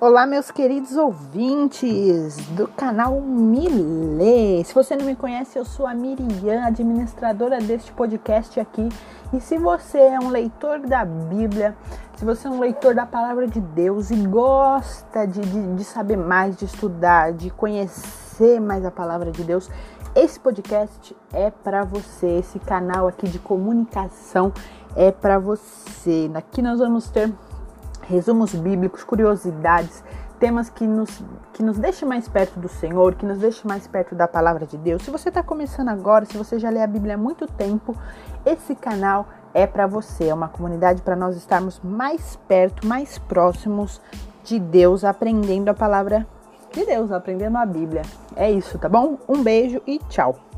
Olá, meus queridos ouvintes do canal Milê. Se você não me conhece, eu sou a Miriam, administradora deste podcast aqui. E se você é um leitor da Bíblia, se você é um leitor da palavra de Deus e gosta de, de, de saber mais, de estudar, de conhecer mais a palavra de Deus, esse podcast é para você. Esse canal aqui de comunicação é para você. Aqui nós vamos ter resumos bíblicos, curiosidades, temas que nos, que nos deixem mais perto do Senhor, que nos deixem mais perto da palavra de Deus. Se você está começando agora, se você já lê a Bíblia há muito tempo, esse canal é para você. É uma comunidade para nós estarmos mais perto, mais próximos de Deus, aprendendo a palavra de Deus, aprendendo a Bíblia. É isso, tá bom? Um beijo e tchau.